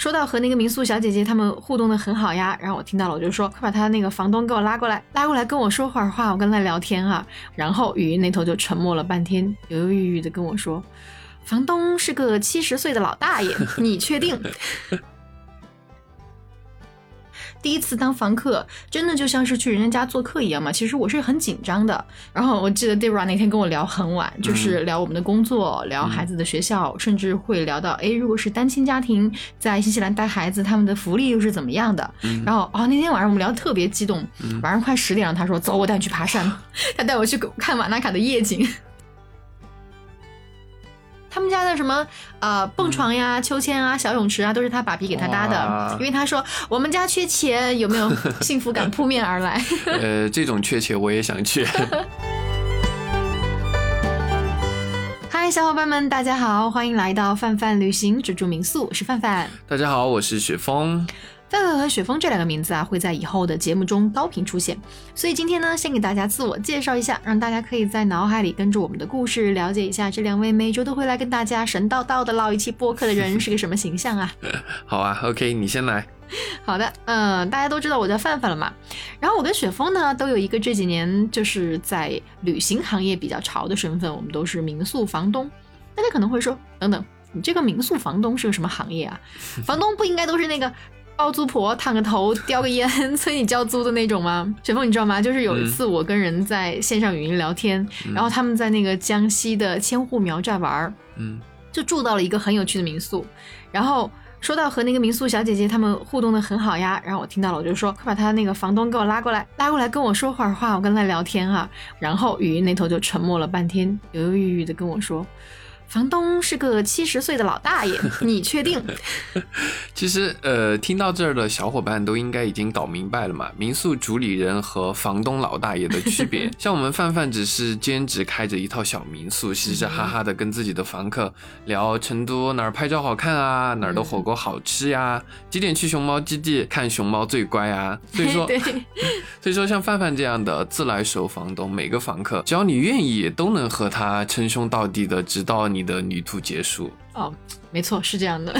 说到和那个民宿小姐姐他们互动的很好呀，然后我听到了，我就说快把他那个房东给我拉过来，拉过来跟我说会儿话，我跟他聊天哈。然后语音那头就沉默了半天，犹犹豫豫的跟我说，房东是个七十岁的老大爷，你确定？第一次当房客，真的就像是去人家家做客一样嘛。其实我是很紧张的。然后我记得 Debra 那天跟我聊很晚，就是聊我们的工作，聊孩子的学校，甚至会聊到，哎，如果是单亲家庭在新西兰带孩子，他们的福利又是怎么样的？然后哦，那天晚上我们聊得特别激动，晚上快十点了，他说走，我带你去爬山，他带我去看瓦纳卡的夜景。他们家的什么呃蹦床呀、秋千啊、小泳池啊，都是他爸比给他搭的，因为他说我们家缺钱，有没有幸福感扑面而来？呃，这种缺钱我也想去。嗨，小伙伴们，大家好，欢迎来到范范旅行只住民宿，我是范范。大家好，我是雪峰。范范和雪峰这两个名字啊，会在以后的节目中高频出现。所以今天呢，先给大家自我介绍一下，让大家可以在脑海里跟着我们的故事，了解一下这两位每周都会来跟大家神叨叨的唠一期播客的人是个什么形象啊。好啊，OK，你先来。好的，嗯，大家都知道我叫范范了嘛。然后我跟雪峰呢，都有一个这几年就是在旅行行业比较潮的身份，我们都是民宿房东。大家可能会说，等等，你这个民宿房东是个什么行业啊？房东不应该都是那个？包租婆烫个头，叼个烟，催你交租的那种吗？雪峰，你知道吗？就是有一次我跟人在线上语音聊天，然后他们在那个江西的千户苗寨玩，嗯，就住到了一个很有趣的民宿。然后说到和那个民宿小姐姐他们互动的很好呀，然后我听到了，我就说快把他那个房东给我拉过来，拉过来跟我说会儿话，我跟他聊天哈。然后语音那头就沉默了半天，犹犹豫豫的跟我说。房东是个七十岁的老大爷，你确定？其实，呃，听到这儿的小伙伴都应该已经搞明白了嘛。民宿主理人和房东老大爷的区别，像我们范范只是兼职开着一套小民宿，嘻嘻哈哈的跟自己的房客聊成都哪儿拍照好看啊，哪儿的火锅好吃呀，几点去熊猫基地看熊猫最乖啊。所以说，所以说像范范这样的自来熟房东，每个房客只要你愿意，都能和他称兄道弟的，直到你。你的旅途结束哦。没错，是这样的。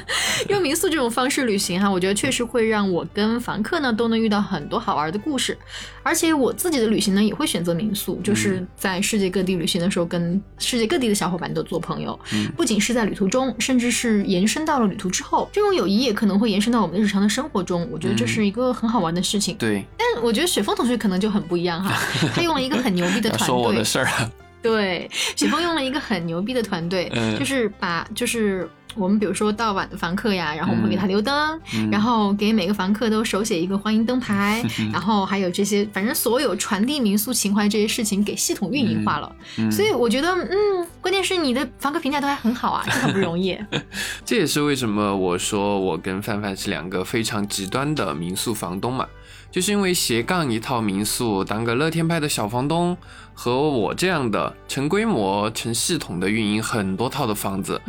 用民宿这种方式旅行哈，我觉得确实会让我跟房客呢都能遇到很多好玩的故事。而且我自己的旅行呢也会选择民宿，就是在世界各地旅行的时候，跟世界各地的小伙伴都做朋友。不仅是在旅途中，甚至是延伸到了旅途之后，这种友谊也可能会延伸到我们日常的生活中。我觉得这是一个很好玩的事情。对。但我觉得雪峰同学可能就很不一样哈，他用了一个很牛逼的团队。说我的事儿啊。对，雪峰用了一个很牛逼的团队，就是把就是我们比如说到晚的房客呀，然后我们会给他留灯，然后给每个房客都手写一个欢迎灯牌，然后还有这些，反正所有传递民宿情怀这些事情给系统运营化了。所以我觉得，嗯，关键是你的房客评价都还很好啊，这很不容易。这也是为什么我说我跟范范是两个非常极端的民宿房东嘛。就是因为斜杠一套民宿，当个乐天派的小房东，和我这样的成规模、成系统的运营很多套的房子，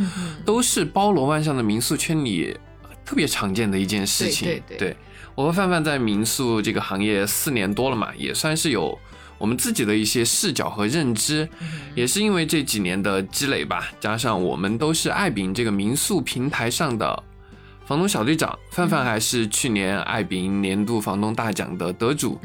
都是包罗万象的民宿圈里特别常见的一件事情。对对对，我和范范在民宿这个行业四年多了嘛，也算是有我们自己的一些视角和认知，也是因为这几年的积累吧，加上我们都是爱饼这个民宿平台上的。房东小队长范范还是去年爱饼年度房东大奖的得主，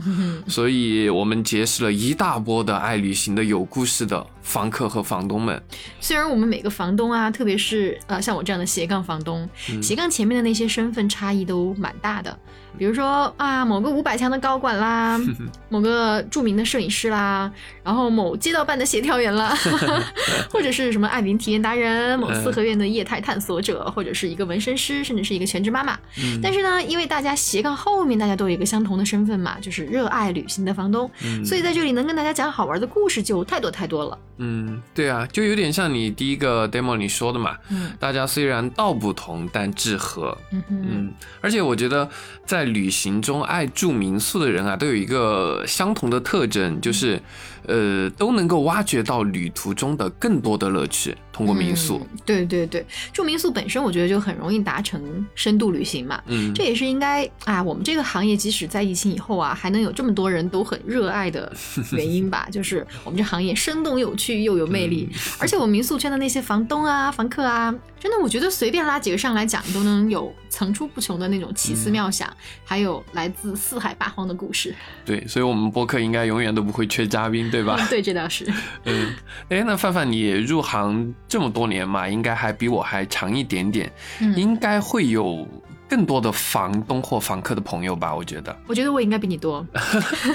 所以我们结识了一大波的爱旅行的有故事的房客和房东们。虽然我们每个房东啊，特别是呃像我这样的斜杠房东，斜杠前面的那些身份差异都蛮大的。比如说啊，某个五百强的高管啦，某个著名的摄影师啦，然后某街道办的协调员啦，或者是什么爱民体验达人，某四合院的业态探索者，或者是一个纹身师，甚至是一个全职妈妈。但是呢，因为大家斜杠后面大家都有一个相同的身份嘛，就是热爱旅行的房东，所以在这里能跟大家讲好玩的故事就太多太多了。嗯，对啊，就有点像你第一个 demo 你说的嘛，大家虽然道不同，但志合。嗯嗯，而且我觉得在旅行中爱住民宿的人啊，都有一个相同的特征，就是，呃，都能够挖掘到旅途中的更多的乐趣。通过民宿，对对对，住民宿本身我觉得就很容易达成深度旅行嘛。嗯，这也是应该啊，我们这个行业即使在疫情以后啊，还能有这么多人都很热爱的 原因吧。就是我们这行业生动有趣又有魅力，而且我们民宿圈的那些房东啊、房客啊。真的，我觉得随便拉几个上来讲，都能有层出不穷的那种奇思妙想，还有来自四海八荒的故事。对，所以我们播客应该永远都不会缺嘉宾，对吧？对，这倒是。嗯，哎，那范范，你入行这么多年嘛，应该还比我还长一点点，嗯应该会有更多的房东或房客的朋友吧？我觉得。我觉得我应该比你多，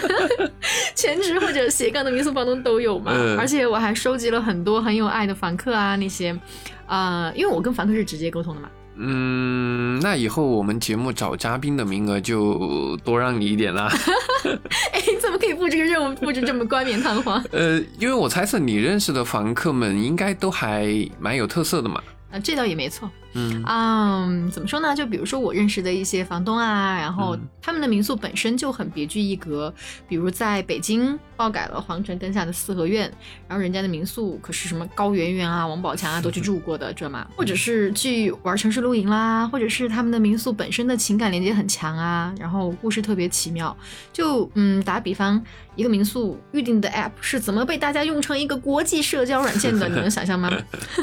全职或者斜杠的民宿房东都有嘛。嗯而且我还收集了很多很有爱的房客啊，那些，呃，因为我跟房客是直接沟通的嘛。嗯，那以后我们节目找嘉宾的名额就多让你一点啦。哎，你怎么可以布置个任务布置这么冠冕堂皇？呃，因为我猜测你认识的房客们应该都还蛮有特色的嘛。啊，这倒也没错。嗯嗯，怎么说呢？就比如说我认识的一些房东啊，然后嗯他们的民宿本身就很别具一格，比如在北京爆改了皇城根下的四合院，然后人家的民宿可是什么高圆圆啊、王宝强啊都去住过的，知道吗？或者是去玩城市露营啦，或者是他们的民宿本身的情感连接很强啊，然后故事特别奇妙。就嗯，打比方，一个民宿预定的 app 是怎么被大家用成一个国际社交软件的？你能想象吗？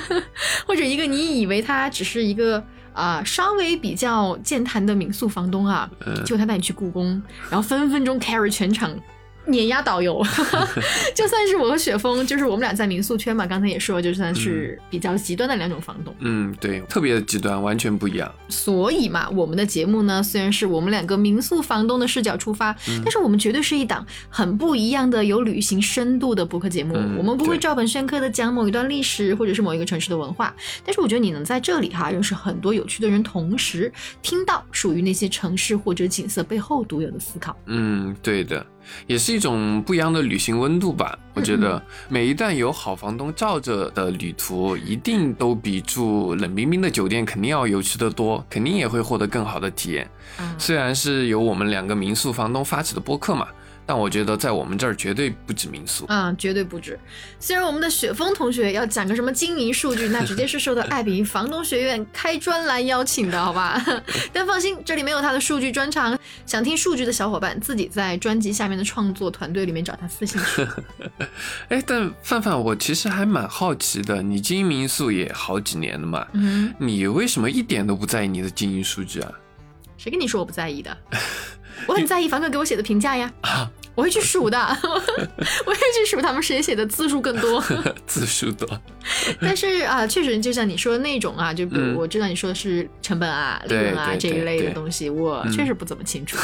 或者一个你以为它只是一个啊、稍微比较健谈的民宿房东啊，就他带你去故宫，然后分分钟 carry 全场。碾压导游，就算是我和雪峰，就是我们俩在民宿圈嘛，刚才也说，就算是比较极端的两种房东。嗯，对，特别的极端，完全不一样。所以嘛，我们的节目呢，虽然是我们两个民宿房东的视角出发，嗯但是我们绝对是一档很不一样的有旅行深度的播客节目。嗯我们不会照本宣科的讲某一段历史或者是某一个城市的文化，但是我觉得你能在这里哈认识很多有趣的人，同时听到属于那些城市或者景色背后独有的思考。嗯，对的，也是一种不一样的旅行温度吧。我觉得每一段有好房东罩着的旅途，一定都比住冷冰冰的酒店肯定要有趣的多，肯定也会获得更好的体验。嗯，虽然是由我们两个民宿房东发起的播客嘛，但我觉得在我们这儿绝对不止民宿。嗯、绝对不止。虽然我们的雪峰同学要讲个什么经营数据，那直接是受到爱彼迎房东学院开专栏邀请的，好吧？但放心，这里没有他的数据专场。想听数据的小伙伴，自己在专辑下面的创作团队里面找他私信去。哎，但范范，我其实还蛮好奇的，你经营民宿也好几年了嘛，嗯，你为什么一点都不在意你的经营数据啊？谁跟你说我不在意的？我很在意房客给我写的评价呀。啊，我会去数的，我会去数他们谁写的字数更多。字数多，但是啊，确实就像你说的那种啊，就比嗯如我知道你说的是成本啊、利对润啊这一类的东西，我嗯确实不怎么清楚，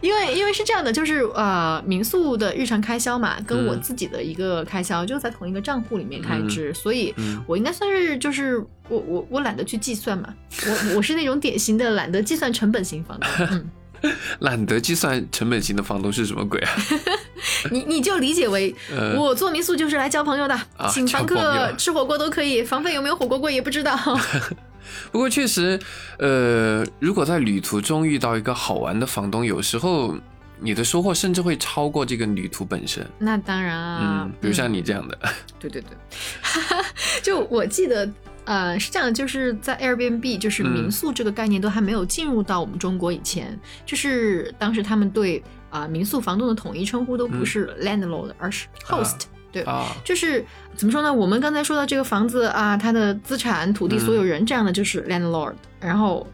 因为因为是这样的，就是呃，民宿的日常开销嘛，跟我嗯自己的一个开销就在同一个账户里面开支，所以嗯我应该算是就是我我我懒得去计算嘛，我我是那种典型的懒得计算成本型房东，嗯。懒得计算成本型的房东是什么鬼啊？你你就理解为呃我做民宿就是来交朋友的，啊请房客吃火锅都可以，房费有没有火锅贵也不知道。不过确实，呃，如果在旅途中遇到一个好玩的房东，有时候你的收获甚至会超过这个旅途本身。那当然啊，嗯，比如像你这样的，对对对，就我记得，呃，是这样的，就是在 Airbnb，就是嗯民宿这个概念都还没有进入到我们中国以前，就是当时他们对啊、民宿房东的统一称呼都不是 landlord，、而是 host。对，啊，就是怎么说呢？我们刚才说到这个房子啊，它的资产、土地嗯所有人这样的就是 landlord，、然后。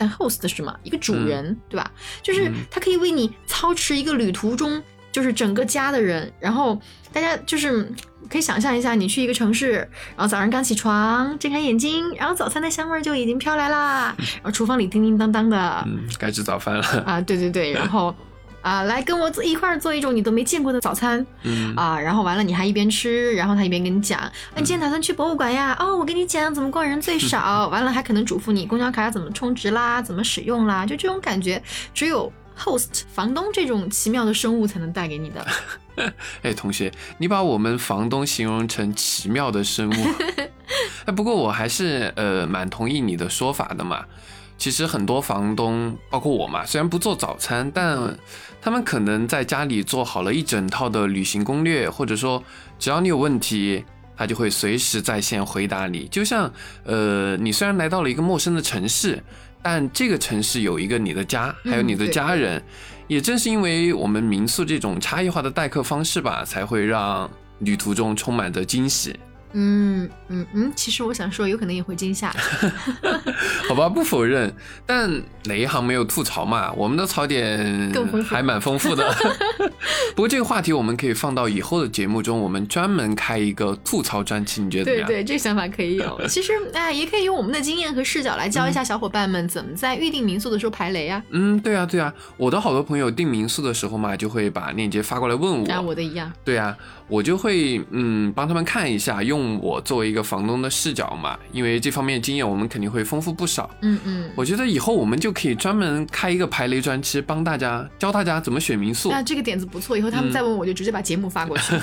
但 host 是什么？一个主人，对吧？就是嗯他可以为你操持一个旅途中，就是整个家的人。然后大家就是可以想象一下，你去一个城市，然后早上刚起床，睁开眼睛，然后早餐的香味儿就已经飘来啦，然后厨房里叮叮当当的，嗯，该吃早饭了。啊，对对对，然后 啊，来跟我一块儿做一种你都没见过的早餐，嗯啊，然后完了你还一边吃，然后他一边跟你讲，啊，你今天打算去博物馆呀？哦，我跟你讲怎么逛人最少，完了还可能嘱咐你公交卡要怎么充值啦，怎么使用啦，就这种感觉，只有 host 房东这种奇妙的生物才能带给你的。哎，同学，你把我们房东形容成奇妙的生物。哎，不过我还是呃蛮同意你的说法的嘛。其实很多房东，包括我嘛，虽然不做早餐，但他们可能在家里做好了一整套的旅行攻略，或者说只要你有问题，他就会随时在线回答你。就像呃，你虽然来到了一个陌生的城市，但这个城市有一个你的家，还有你的家人。也正是因为我们民宿这种差异化的待客方式吧，才会让旅途中充满着惊喜。嗯嗯嗯，其实我想说，有可能也会惊吓。好吧，不否认，但哪一行没有吐槽嘛？我们的槽点还蛮丰富的。不过这个话题我们可以放到以后的节目中，我们专门开一个吐槽专题，你觉得怎么样？对对，这个想法可以有。其实哎，也可以用我们的经验和视角来教一下小伙伴们怎么在预定民宿的时候排雷啊。嗯，对啊对啊，我的好多朋友订民宿的时候嘛，就会把链接发过来问我。啊，我的一样。对啊，我就会嗯帮他们看一下，用我作为一个房东的视角嘛，因为这方面经验我们肯定会丰富不少。嗯嗯。我觉得以后我们就可以专门开一个排雷专区，帮大家教大家怎么选民宿。那这个点子不错，以后他们再问我就直接把节目发过去。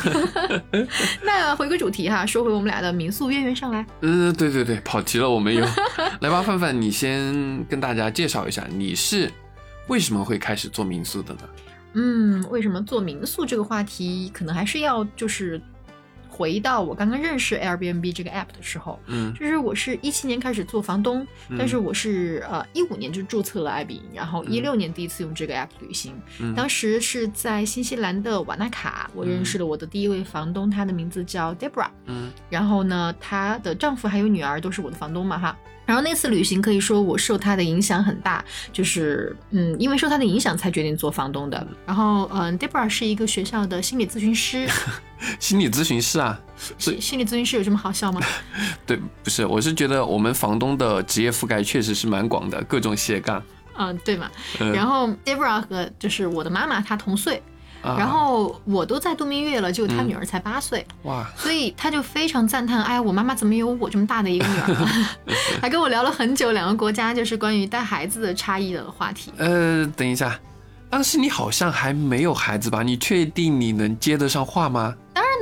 那回归主题哈，说回我们俩的民宿渊源上来。嗯，对对对，跑题了，我们有来吧，范范，你先跟大家介绍一下，你是为什么会开始做民宿的呢？嗯，为什么做民宿这个话题，可能还是要就是回到我刚刚认识 Airbnb 这个 app 的时候，嗯。就是我是一七年开始做房东，但是我是呃一五年就注册了爱彼迎，然后一六年第一次用这个 app 旅行，嗯。当时是在新西兰的瓦纳卡，我认识了我的第一位房东，她的名字叫 Debra，嗯。然后呢，她的丈夫还有女儿都是我的房东嘛哈。然后那次旅行可以说我受他的影响很大，就是嗯，因为受他的影响才决定做房东的。然后嗯，Debra 是一个学校的心理咨询师，心理咨询师啊，心心理咨询师有这么好笑吗？对，不是，我是觉得我们房东的职业覆盖确实是蛮广的，各种斜杠。嗯，对嘛。嗯然后 Debra 和就是我的妈妈，她同岁，啊然后我都在度蜜月了，就他女儿才八岁。哇，所以他就非常赞叹，哎，我妈妈怎么有我这么大的一个女儿？还跟我聊了很久，两个国家就是关于带孩子的差异的话题。呃，等一下，当时你好像还没有孩子吧？你确定你能接得上话吗？当然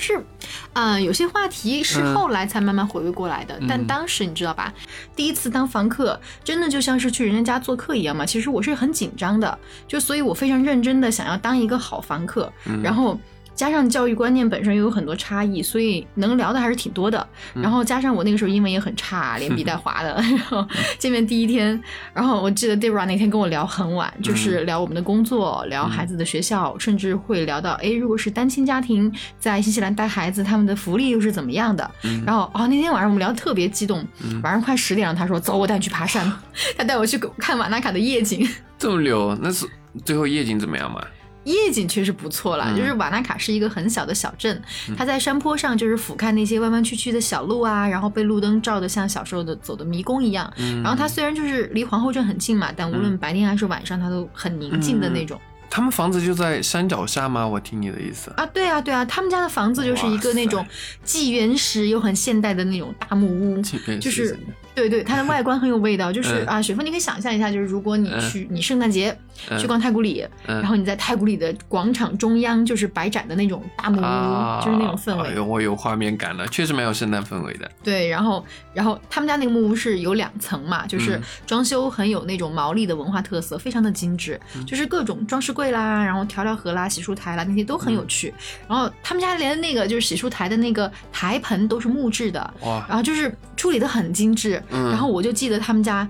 是，啊、有些话题是嗯后来才慢慢回味过来的，但当时你知道吧，第一次当房客，真的就像是去人家家做客一样嘛。其实我是很紧张的，就所以我非常认真的想要当一个好房客，嗯然后。加上教育观念本身又有很多差异，所以能聊的还是挺多的。嗯然后加上我那个时候英文也很差，连笔带划的。然后见面第一天，然后我记得 Debra 那天跟我聊很晚，嗯就是聊我们的工作，聊孩子的学校，甚至会聊到，哎，如果是单亲家庭在新西兰带孩子，他们的福利又是怎么样的？嗯然后哦，那天晚上我们聊得特别激动，晚上快十点了，他说走，我带你去爬山，他带我去看瓦纳卡的夜景。这么溜，那是最后夜景怎么样嘛？夜景确实不错啦，嗯就是瓦纳卡是一个很小的小镇，它在山坡上就是俯瞰那些弯弯曲曲的小路啊，然后被路灯照得像小时候的走的迷宫一样。嗯然后它虽然就是离皇后镇很近嘛，但无论白天还是晚上，它都很宁静的那种。他们房子就在山脚下吗？我听你的意思。啊，对啊，对啊，他们家的房子就是一个那种既原始又很现代的那种大木屋，就是 对对，它的外观很有味道。就是嗯啊，雪峰，你可以想象一下，就是如果你嗯去你圣诞节嗯去逛太古里，嗯然后你在太古里的广场中央就是摆展的那种大木屋，啊，就是那种氛围。哎呦，我有画面感了，确实蛮有圣诞氛围的。对，然后然后他们家那个木屋是有两层嘛，就是嗯装修很有那种毛利的文化特色，非常的精致，嗯就是各种装饰柜啦，然后调料盒啦、洗漱台啦那些都很有趣。然后他们家连那个就是洗漱台的那个台盆都是木质的，哇，然后就是处理的很精致。嗯然后我就记得他们家。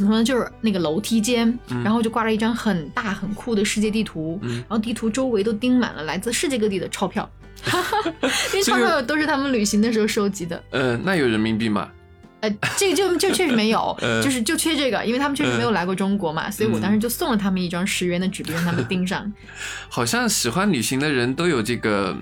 怎么说呢？就是那个楼梯间，嗯然后就挂了一张很大很酷的世界地图，嗯然后地图周围都钉满了来自世界各地的钞票，因为钞票都是他们旅行的时候收集的。呃，那有人民币吗？呃，这个就就确实没有，呃就是就缺这个，因为他们确实没有来过中国嘛，所以我当时就送了他们一张十元的纸币，让他们 钉上。好像喜欢旅行的人都有这个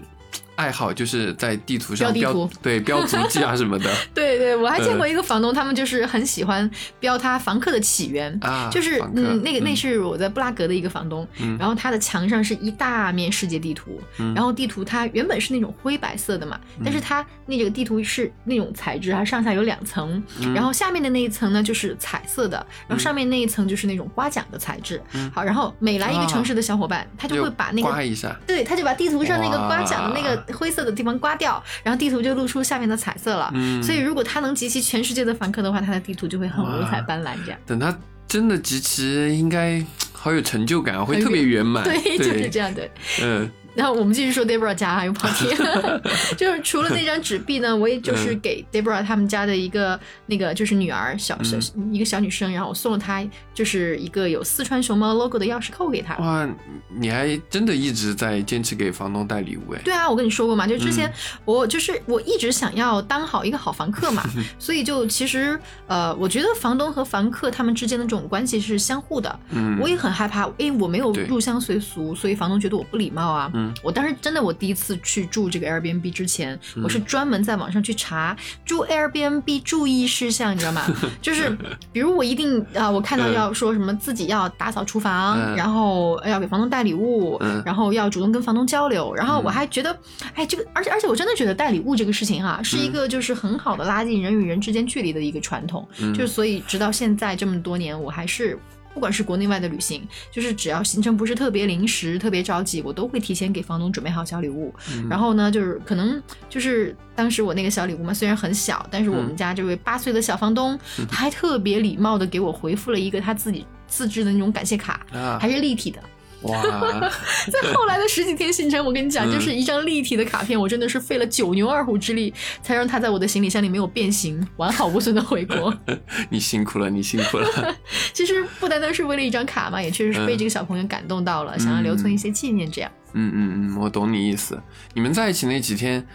爱好，就是在地图上标标地图。对标足迹啊什么的。对对，我还见过呃一个房东，他们就是很喜欢标他房客的起源。啊，就是嗯，那个那是我在布拉格的一个房东，嗯。然后他的墙上是一大面世界地图，嗯。然后地图它原本是那种灰白色的嘛，但是它那个地图是那种材质，它上下有两层，嗯。然后下面的那一层呢就是彩色的，然后上面那一层就是那种刮奖的材质。嗯。好，然后每来一个城市的小伙伴，他就会把那个刮一下，对，他就把地图上那个刮奖的那个灰色的地方刮掉，然后地图就露出下面的彩色了。嗯所以如果他能集齐全世界的凡客的话，他的地图就会很五彩斑斓这样。等他真的集齐，应该好有成就感啊，会特别圆满。对，就是这样对。嗯然后我们继续说 Debra 家又跑题，就是除了那张纸币呢，我也就是给 Debra 他们家的一个那个就是女儿小小、一个小女生，然后我送了她就是一个有四川熊猫 logo 的钥匙扣给她。哇，你还真的一直在坚持给房东带礼物哎？对啊，我跟你说过嘛，就之前我就是我一直想要当好一个好房客嘛，所以就其实呃，我觉得房东和房客他们之间的这种关系是相互的。嗯，我也很害怕，因为我没有入乡随俗，所以房东觉得我不礼貌啊。嗯，我当时真的，我第一次去住这个 Airbnb 之前，我是专门在网上去查住 Airbnb 注意事项，你知道吗？就是比如我一定啊，我看到要说什么自己要打扫厨房，然后要给房东带礼物，然后要主动跟房东交流，然后我还觉得，哎，这个，而且而且我真的觉得带礼物这个事情哈，是一个就是很好的拉近人与人之间距离的一个传统，就是所以直到现在这么多年，我还是。不管是国内外的旅行，就是只要行程不是特别临时、特别着急，我都会提前给房东准备好小礼物。然后呢，就是可能就是当时我那个小礼物嘛，虽然很小，但是我们家这位八岁的小房东，他还特别礼貌的给我回复了一个他自己自制的那种感谢卡，还是立体的。哇，在后来的十几天行程，我跟你讲，就是一张立体的卡片，我真的是费了九牛二虎之力，才让它在我的行李箱里没有变形，完好无损的回国。你辛苦了，你辛苦了。其实不单单是为了一张卡嘛，也确实是被这个小朋友感动到了，想要留存一些纪念，这样。嗯嗯嗯，我懂你意思。你们在一起那几天。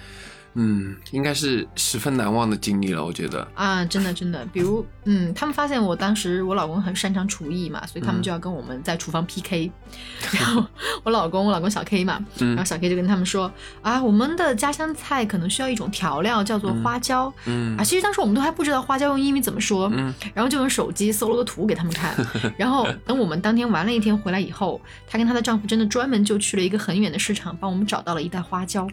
嗯，应该是十分难忘的经历了，我觉得。啊，真的真的，比如，嗯，他们发现我当时我老公很擅长厨艺嘛，所以他们就要跟我们在厨房 PK，然后我老公我老公小 K 嘛，然后小 K 就跟他们说啊，我们的家乡菜可能需要一种调料叫做花椒，嗯啊，其实当时我们都还不知道花椒用英语怎么说，嗯，然后就用手机搜了个图给他们看，然后等我们当天玩了一天回来以后，她跟她的丈夫真的专门就去了一个很远的市场，帮我们找到了一袋花椒。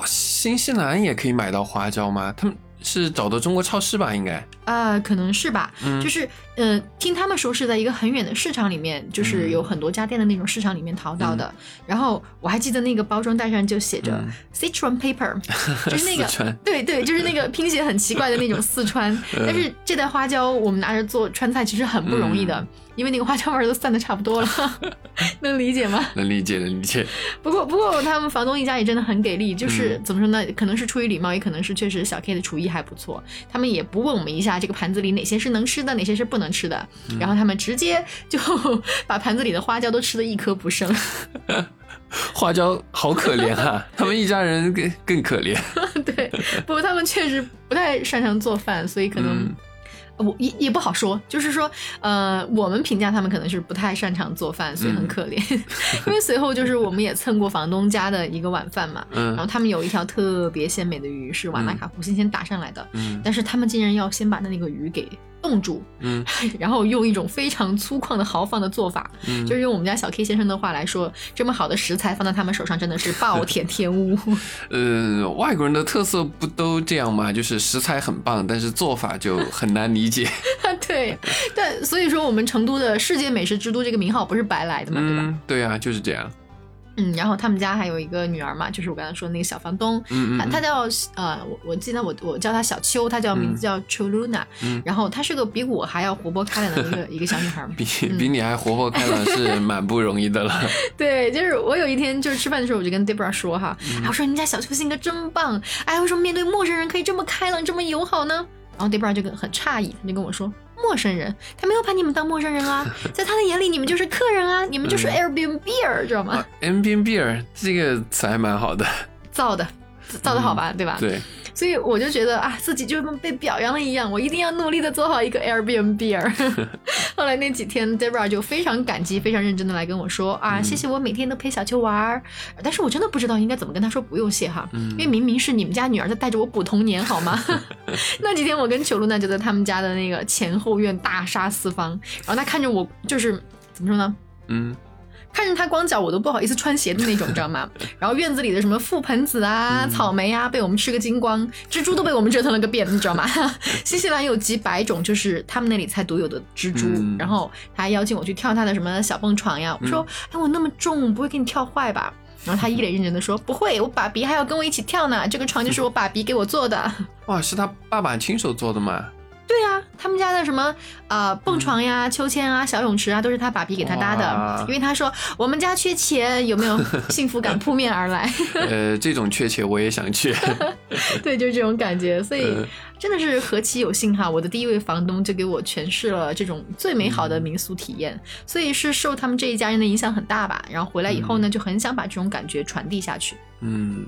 哇，新西兰也可以买到花椒吗？他们是找的中国超市吧？应该啊，可能是吧。就是呃，听他们说是在一个很远的市场里面，就是有很多家店的那种市场里面淘到的。然后我还记得那个包装袋上就写着 Sichuan paper，就是那个 对对，就是那个拼写很奇怪的那种四川。但是这袋花椒我们拿着做川菜其实很不容易的。因为那个花椒味儿都散的差不多了，能理解吗？能理解，能理解。不过，不过他们房东一家也真的很给力，就是怎么说呢？可能是出于礼貌，也可能是确实小 K 的厨艺还不错。他们也不问我们一下这个盘子里哪些是能吃的，哪些是不能吃的，然后他们直接就 把盘子里的花椒都吃的一颗不剩。花椒好可怜啊！他们一家人更更可怜。对，不过他们确实不太擅长做饭，所以可能。我也也不好说，就是说，呃，我们评价他们可能是不太擅长做饭，所以很可怜。因为随后就是我们也蹭过房东家的一个晚饭嘛，然后他们有一条特别鲜美的鱼是瓦纳卡湖新鲜打上来的，嗯但是他们竟然要先把那个鱼给。冻住，嗯，然后用一种非常粗犷的豪放的做法，嗯，就是用我们家小 K 先生的话来说，这么好的食材放在他们手上真的是暴殄天物。嗯，外国人的特色不都这样吗？就是食材很棒，但是做法就很难理解。对，但所以说我们成都的世界美食之都这个名号不是白来的嘛，对吧？对啊，就是这样。嗯，然后他们家还有一个女儿嘛，就是我刚才说的那个小房东，嗯嗯，她叫呃，我我记得我我叫她小秋，她叫名字叫秋露娜，嗯，然后她是个比我还要活泼开朗的一个一个小女孩，比比你还活泼开朗是蛮不容易的了。对，就是我有一天就是吃饭的时候，我就跟 Debra 说哈，我说你家小秋性格真棒，哎，为什么面对陌生人可以这么开朗这么友好呢？然后 Debra 就跟很诧异，他就跟我说。陌生人，他没有把你们当陌生人啊，在他的眼里，你们就是客人啊，你们就是 Airbnb，知道吗？Airbnb 这个词还蛮好的，造的，造的好吧，对吧？对。所以我就觉得啊，自己就跟被表扬了一样，我一定要努力的做好一个 Airbnb。后来那几天，Debra 就非常感激、非常认真的来跟我说啊，谢谢我每天都陪小秋玩儿。但是我真的不知道应该怎么跟他说不用谢哈，因为明明是你们家女儿在带着我补童年，好吗？那几天我跟裘露娜就在他们家的那个前后院大杀四方，然后她看着我就是怎么说呢？嗯。看着他光脚，我都不好意思穿鞋的那种，你知道吗？然后院子里的什么覆盆子啊、草莓啊，被我们吃个精光；蜘蛛都被我们折腾了个遍，你知道吗？新西兰有几百种，就是他们那里才独有的蜘蛛。然后他还邀请我去跳他的什么小蹦床呀。我说：“哎，我那么重，不会给你跳坏吧？”然后他一脸认真的说：“不会，我爸比还要跟我一起跳呢。这个床就是我爸比给我做的。”哇，是他爸爸亲手做的吗？对呀，他们家的什么呃蹦床呀、秋千啊、小泳池啊，都是他爸比给他搭的，因为他说我们家缺钱，有没有幸福感扑面而来？呃，这种缺钱我也想去。对，就是这种感觉，所以嗯真的是何其有幸哈！我的第一位房东就给我诠释了这种最美好的民宿体验，所以是受他们这一家人的影响很大吧。然后回来以后呢，就很想把这种感觉传递下去。嗯，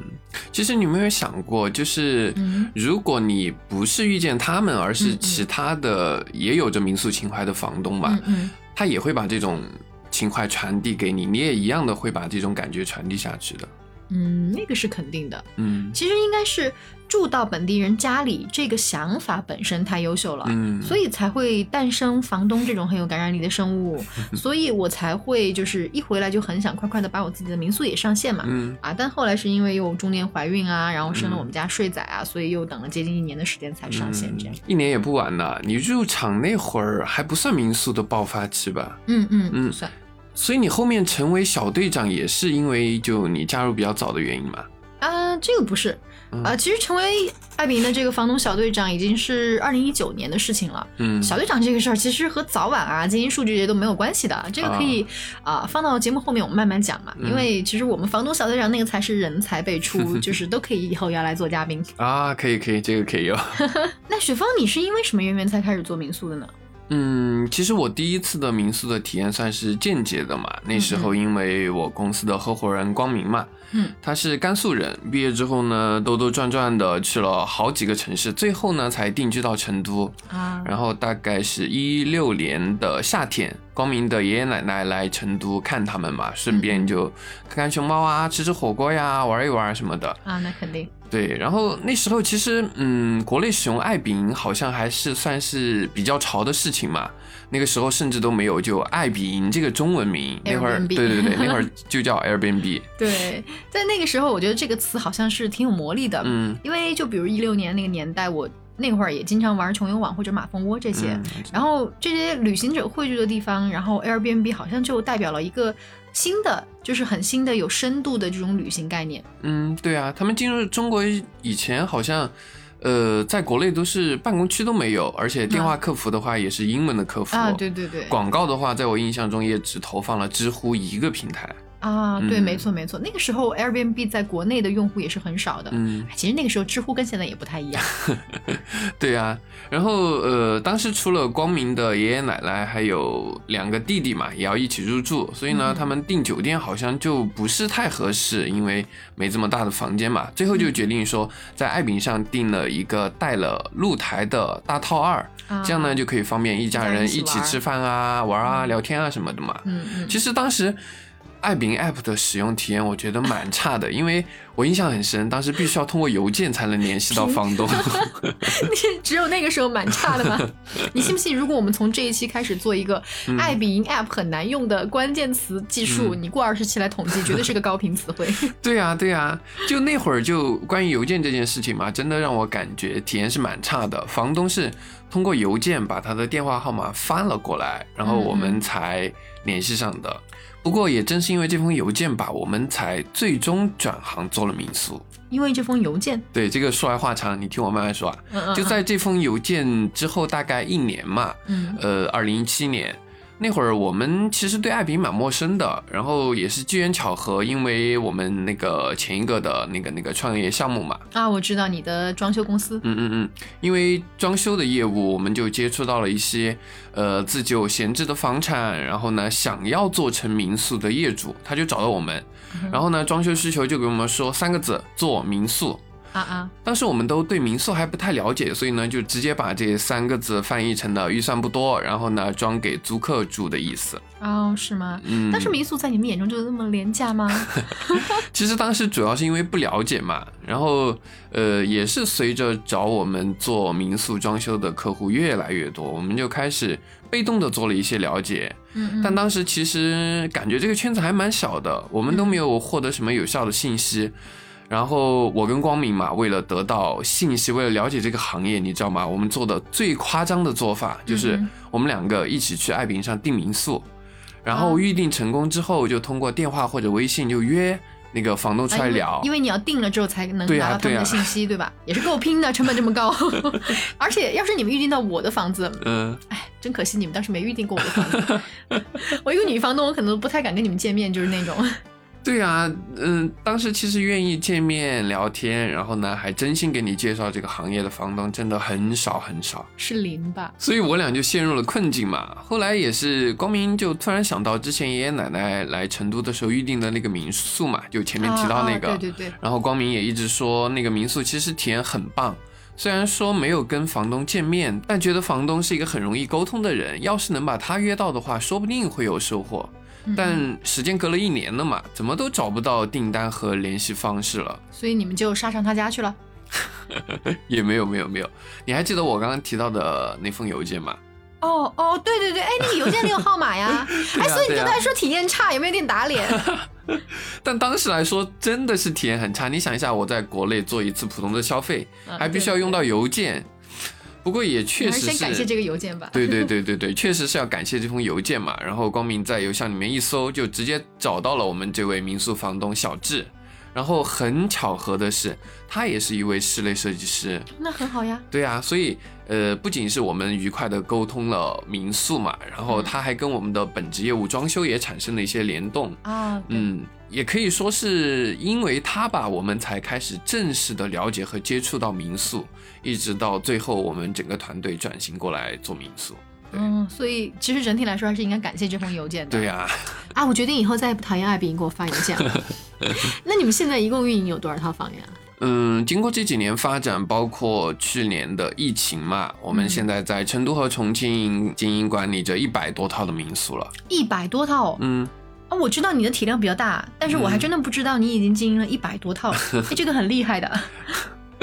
其实你有没有想过，就是嗯如果你不是遇见他们，而是其他的也有着民宿情怀的房东嘛，嗯嗯，他也会把这种情怀传递给你，你也一样的会把这种感觉传递下去的。嗯，那个是肯定的。嗯其实应该是住到本地人家里，这个想法本身太优秀了。嗯，所以才会诞生房东这种很有感染力的生物，所以我才会就是一回来就很想快快的把我自己的民宿也上线嘛。嗯啊，但后来是因为又中年怀孕啊，然后生了嗯我们家睡仔啊，所以又等了接近一年的时间才上线这样。一年也不晚呢。你入场那会儿还不算民宿的爆发期吧？嗯嗯嗯不算所以你后面成为小队长也是因为就你加入比较早的原因嘛？啊，这个不是嗯啊，其实成为爱彼迎的这个房东小队长已经是二零一九年的事情了。嗯，小队长这个事儿其实和早晚啊、经营数据这些都没有关系的，这个可以啊、放到节目后面我们慢慢讲嘛。嗯因为其实我们房东小队长那个才是人才辈出，就是都可以以后要来做嘉宾。啊，可以可以，这个可以有。那雪峰，你是因为什么渊源才开始做民宿的呢？嗯，其实我第一次的民宿的体验算是间接的嘛。那时候因为我公司的合伙人光明嘛，嗯，他是甘肃人，毕业之后呢，兜兜转转的去了好几个城市，最后呢才定居到成都。啊，然后大概是一六年的夏天，光明的爷爷奶奶来成都看他们嘛，顺便就看看熊猫啊，吃吃火锅呀，玩一玩什么的。啊，那肯定。对，然后那时候其实，嗯，国内使用爱彼迎好像还是算是比较潮的事情嘛。那个时候甚至都没有就爱彼迎这个中文名，那会儿对对对，那会儿 就叫 Airbnb。对，在那个时候，我觉得这个词好像是挺有魔力的。嗯，因为就比如一六年那个年代，我那会儿也经常玩穷游网或者马蜂窝这些。嗯然后这些旅行者汇聚的地方，然后 Airbnb 好像就代表了一个新的，就是很新的、有深度的这种旅行概念。嗯，对啊，他们进入中国以前好像，呃，在国内都是办公区都没有，而且电话客服的话也是英文的客服。啊，对对对，广告的话，在我印象中也只投放了知乎一个平台。啊，对，嗯没错没错，那个时候 Airbnb 在国内的用户也是很少的。嗯，哎其实那个时候知乎跟现在也不太一样。对啊。然后呃，当时除了光明的爷爷奶奶，还有两个弟弟嘛，也要一起入住，所以呢，嗯他们订酒店好像就不是太合适，因为没这么大的房间嘛。最后就决定说，在爱彼上订了一个带了露台的大套二，啊这样呢就可以方便一家人一起吃饭啊、玩啊、聊天啊什么的嘛。嗯嗯，其实当时爱彼迎 App 的使用体验，我觉得蛮差的，因为我印象很深，当时必须要通过邮件才能联系到房东。你只有那个时候蛮差的吗？你信不信？如果我们从这一期开始做一个嗯爱彼迎 App 很难用的关键词技术，你过二十期来统计，绝对是个高频词汇。对呀、对呀、就那会儿就关于邮件这件事情嘛，真的让我感觉体验是蛮差的。房东是通过邮件把他的电话号码发了过来，然后我们才联系上的。不过也正是因为这封邮件吧，我们才最终转行做了民宿。因为这封邮件，对，这个说来话长，你听我慢慢说啊。嗯嗯，就在这封邮件之后大概一年嘛，嗯呃，二零一七年那会儿，我们其实对爱彼迎蛮陌生的，然后也是机缘巧合，因为我们那个前一个的那个那个创业项目嘛，啊，我知道你的装修公司，嗯嗯嗯，因为装修的业务，我们就接触到了一些呃自己有闲置的房产，然后呢想要做成民宿的业主，他就找到我们，然后呢装修需求就给我们说三个字：做民宿。啊啊，当时我们都对民宿还不太了解，所以呢，就直接把这三个字翻译成了预算不多，然后呢，装给租客住的意思。哦，是吗？嗯，但是民宿在你们眼中就那么廉价吗？其实当时主要是因为不了解嘛，然后呃，也是随着找我们做民宿装修的客户越来越多，我们就开始被动的做了一些了解。嗯嗯，但当时其实感觉这个圈子还蛮小的，我们都没有获得什么有效的信息。然后我跟光明嘛，为了得到信息，为了了解这个行业，你知道吗？我们做的最夸张的做法就是嗯我们两个一起去爱彼迎上订民宿，然后啊预定成功之后，就通过电话或者微信就约那个房东出来聊，因为你要定了之后才能拿到他们的信息，对吧？也是够拼的，成本这么高。而且要是你们预定到我的房子，嗯，哎，真可惜你们当时没预定过我的房子。我一个女房东，我可能不太敢跟你们见面，就是那种。对啊，嗯，当时其实愿意见面聊天，然后呢，还真心给你介绍这个行业的房东真的很少很少，是零吧？所以我俩就陷入了困境嘛。后来也是光明就突然想到之前爷爷奶奶来成都的时候预定的那个民宿嘛，就前面提到那个，啊啊对对对，然后光明也一直说那个民宿其实体验很棒。虽然说没有跟房东见面，但觉得房东是一个很容易沟通的人。要是能把他约到的话，说不定会有收获。嗯但时间隔了一年了嘛，怎么都找不到订单和联系方式了，所以你们就杀上他家去了。也没有没有没有。你还记得我刚刚提到的那封邮件吗？哦哦，对对对，哎，那个邮件那个号码 呀。哎，所以你对啊刚才说体验差，有没有点打脸？但当时来说真的是体验很差。你想一下，我在国内做一次普通的消费，嗯还必须要用到邮件，不过也确实是先感谢这个邮件吧。对对对对对，确实是要感谢这封邮件嘛。然后光明在邮箱里面一搜，就直接找到了我们这位民宿房东小智。然后很巧合的是，他也是一位室内设计师。那很好呀。对啊，所以呃，不仅是我们愉快的沟通了民宿嘛，然后他还跟我们的本职业务装修也产生了一些联动。啊，对嗯，也可以说是因为他吧，我们才开始正式的了解和接触到民宿，一直到最后我们整个团队转型过来做民宿。嗯，所以其实整体来说还是应该感谢这封邮件的。对呀、啊，我决定以后再也不讨厌艾比，你给我发邮件了。那你们现在一共运营有多少套房呀？嗯，经过这几年发展，包括去年的疫情嘛，我们嗯现在在成都和重庆经营管理着一百多套的民宿了。一百多套嗯，啊！我知道你的体量比较大，但是我还真的不知道你已经经营了一百多套，哎，这个很厉害的。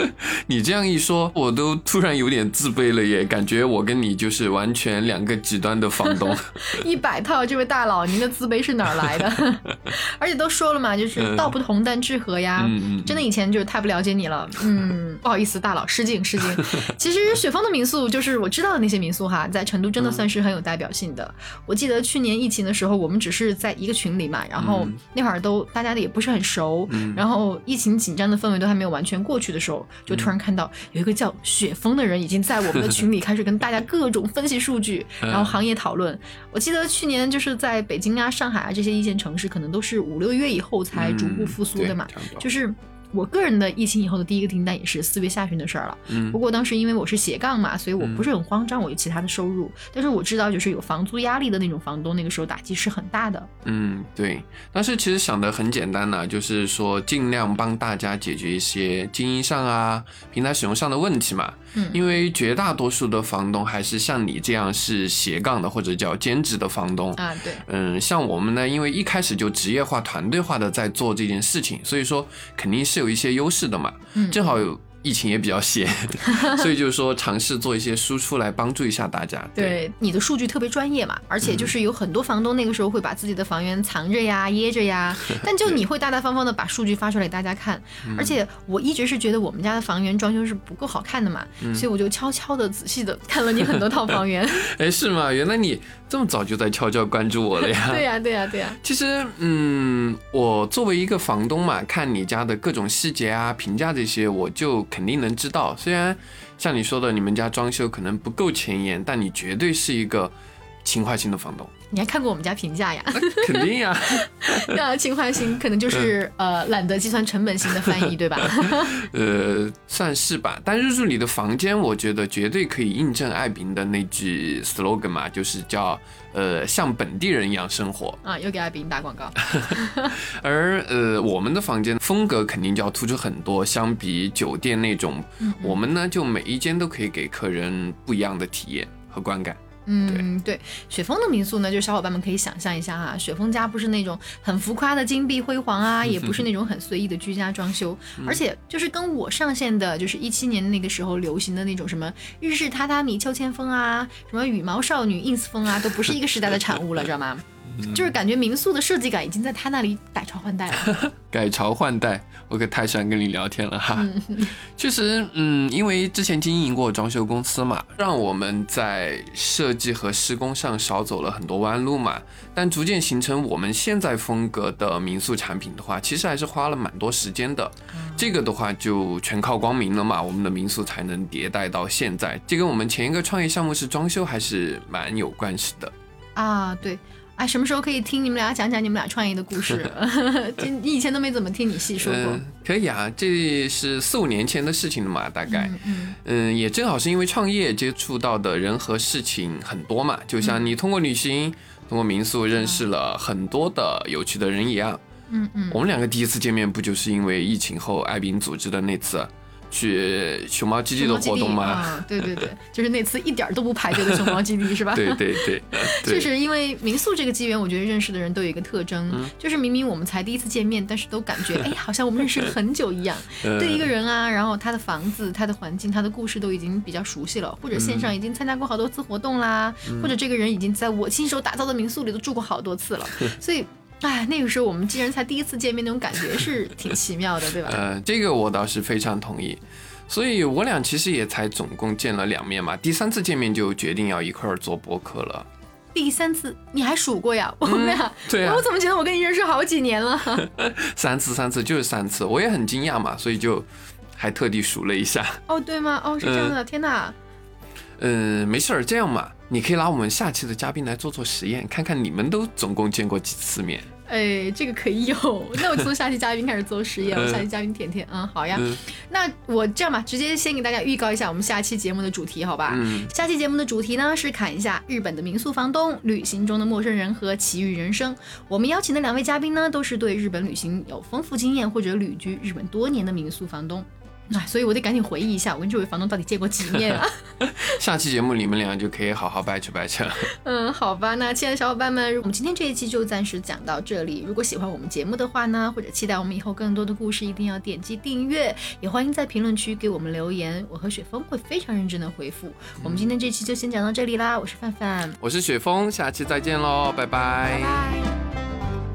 你这样一说，我都突然有点自卑了耶，感觉我跟你就是完全两个极端的房东。一百套，这位大佬，您的自卑是哪儿来的？而且都说了嘛，就是嗯道不同但志合呀。真的以前就是太不了解你了，嗯，不好意思，大佬失敬失敬。其实雪峰的民宿就是我知道的那些民宿哈，在成都真的算是很有代表性的。我记得去年疫情的时候，我们只是在一个群里嘛，然后嗯那会儿都大家的也不是很熟，嗯然后疫情紧张的氛围都还没有完全过去的时候，就突然看到有一个叫雪峰的人已经在我们的群里 开始跟大家各种分析数据，嗯然后行业讨论。我记得去年就是在北京啊、上海啊这些一线城市，可能都是五六月以后才逐步复苏的嘛就是。我个人的疫情以后的第一个订单也是四月下旬的事儿了。嗯不过当时因为我是斜杠嘛，所以我嗯不是很慌张，我有其他的收入。但是我知道，就是有房租压力的那种房东，那个时候打击是很大的。嗯，对。但是其实想的很简单呢、就是说尽量帮大家解决一些经营上啊、平台使用上的问题嘛。嗯，因为绝大多数的房东还是像你这样是斜杠的或者叫兼职的房东。啊，对，嗯，像我们呢，因为一开始就职业化、团队化的在做这件事情，所以说肯定是有一些优势的嘛。嗯，正好有疫情也比较闲，所以就是说尝试做一些输出来帮助一下大家。对你的数据特别专业嘛，而且就是有很多房东那个时候会把自己的房源藏着呀、掖着呀，但就你会大大方方的把数据发出来给大家看。而且我一直是觉得我们家的房源装修是不够好看的嘛，所以我就悄悄的、仔细的看了你很多套房源。哎，是吗？原来你这么早就在悄悄关注我了呀？对呀、对呀、对呀、其实，嗯，我作为一个房东嘛，看你家的各种细节啊、评价这些，我就肯定能知道。虽然像你说的，你们家装修可能不够前沿，但你绝对是一个勤快型的房东。你还看过我们家评价呀？肯定呀，那情怀型可能就是呃懒得计算成本型的翻译，对吧？呃，算是吧。但入住你的房间，我觉得绝对可以印证艾宾的那句 slogan 嘛，就是叫呃像本地人一样生活。啊，又给艾比打广告。而呃，我们的房间风格肯定就要突出很多，相比酒店那种，我们呢就每一间都可以给客人不一样的体验和观感。嗯，对，雪峰的民宿呢，就小伙伴们可以想象一下哈，雪峰家不是那种很浮夸的金碧辉煌啊，也不是那种很随意的居家装修，而且就是跟我上线的，就是一七年那个时候流行的那种什么日式榻榻米秋千风啊，什么羽毛少女 ins 风啊，都不是一个时代的产物了，知道吗？就是感觉民宿的设计感已经在他那里改朝换代了。改朝换代，我可太喜欢跟你聊天了哈。确实，嗯，因为之前经营过装修公司嘛，让我们在设计和施工上少走了很多弯路嘛。但逐渐形成我们现在风格的民宿产品的话，其实还是花了蛮多时间的。这个的话就全靠光明了嘛，我们的民宿才能迭代到现在。这跟我们前一个创业项目是装修还是蛮有关系的。啊，对。哎，什么时候可以听你们俩讲讲你们俩创业的故事？你以前都没怎么听你细说过。可以啊，这是四五年前的事情了嘛，大概。嗯嗯。也正好是因为创业接触到的人和事情很多嘛，就像你通过旅行、通过民宿认识了很多的有趣的人一样。嗯嗯。我们两个第一次见面不就是因为疫情后艾宾组织的那次？去熊猫基地的活动吗？啊，对对对，就是那次一点都不排队的熊猫基地，是吧？对对对，就是 因为民宿这个机缘，我觉得认识的人都有一个特征，就是明明我们才第一次见面，但是都感觉 哎，好像我们认识了很久一样。对一个人啊，然后他的房子、他的环境、他的故事都已经比较熟悉了，或者线上已经参加过好多次活动啦，或者这个人已经在我亲手打造的民宿里都住过好多次了，所以。哎，那个时候我们竟然才第一次见面，那种感觉是挺奇妙的，对吧？呃，这个我倒是非常同意。所以我俩其实也才总共见了两面嘛，第三次见面就决定要一块儿做播客了。第三次你还数过呀？我们俩，对啊，我怎么觉得我跟你认识好几年了？三次，三次就是三次，我也很惊讶嘛，所以就还特地数了一下。哦，对吗？哦，是这样的，天哪！嗯，没事儿，这样嘛。你可以拿我们下期的嘉宾来做做实验，看看你们都总共见过几次面。哎，这个可以有。那我从下期嘉宾开始做实验。我下期嘉宾甜甜，嗯，好呀。那我这样吧，直接先给大家预告一下我们下期节目的主题，好吧？嗯。下期节目的主题呢是侃一下日本的民宿房东、旅行中的陌生人和奇遇人生。我们邀请的两位嘉宾呢都是对日本旅行有丰富经验或者旅居日本多年的民宿房东。啊，所以我得赶紧回忆一下，我跟这位房东到底见过几面啊？下期节目你们俩就可以好好掰扯掰扯了。嗯，好吧，那亲爱的小伙伴们，我们今天这一期就暂时讲到这里。如果喜欢我们节目的话呢，或者期待我们以后更多的故事，一定要点击订阅，也欢迎在评论区给我们留言，我和雪峰会非常认真的回复。我们今天这期就先讲到这里啦，我是范范，我是雪峰，下期再见喽，拜拜。拜拜。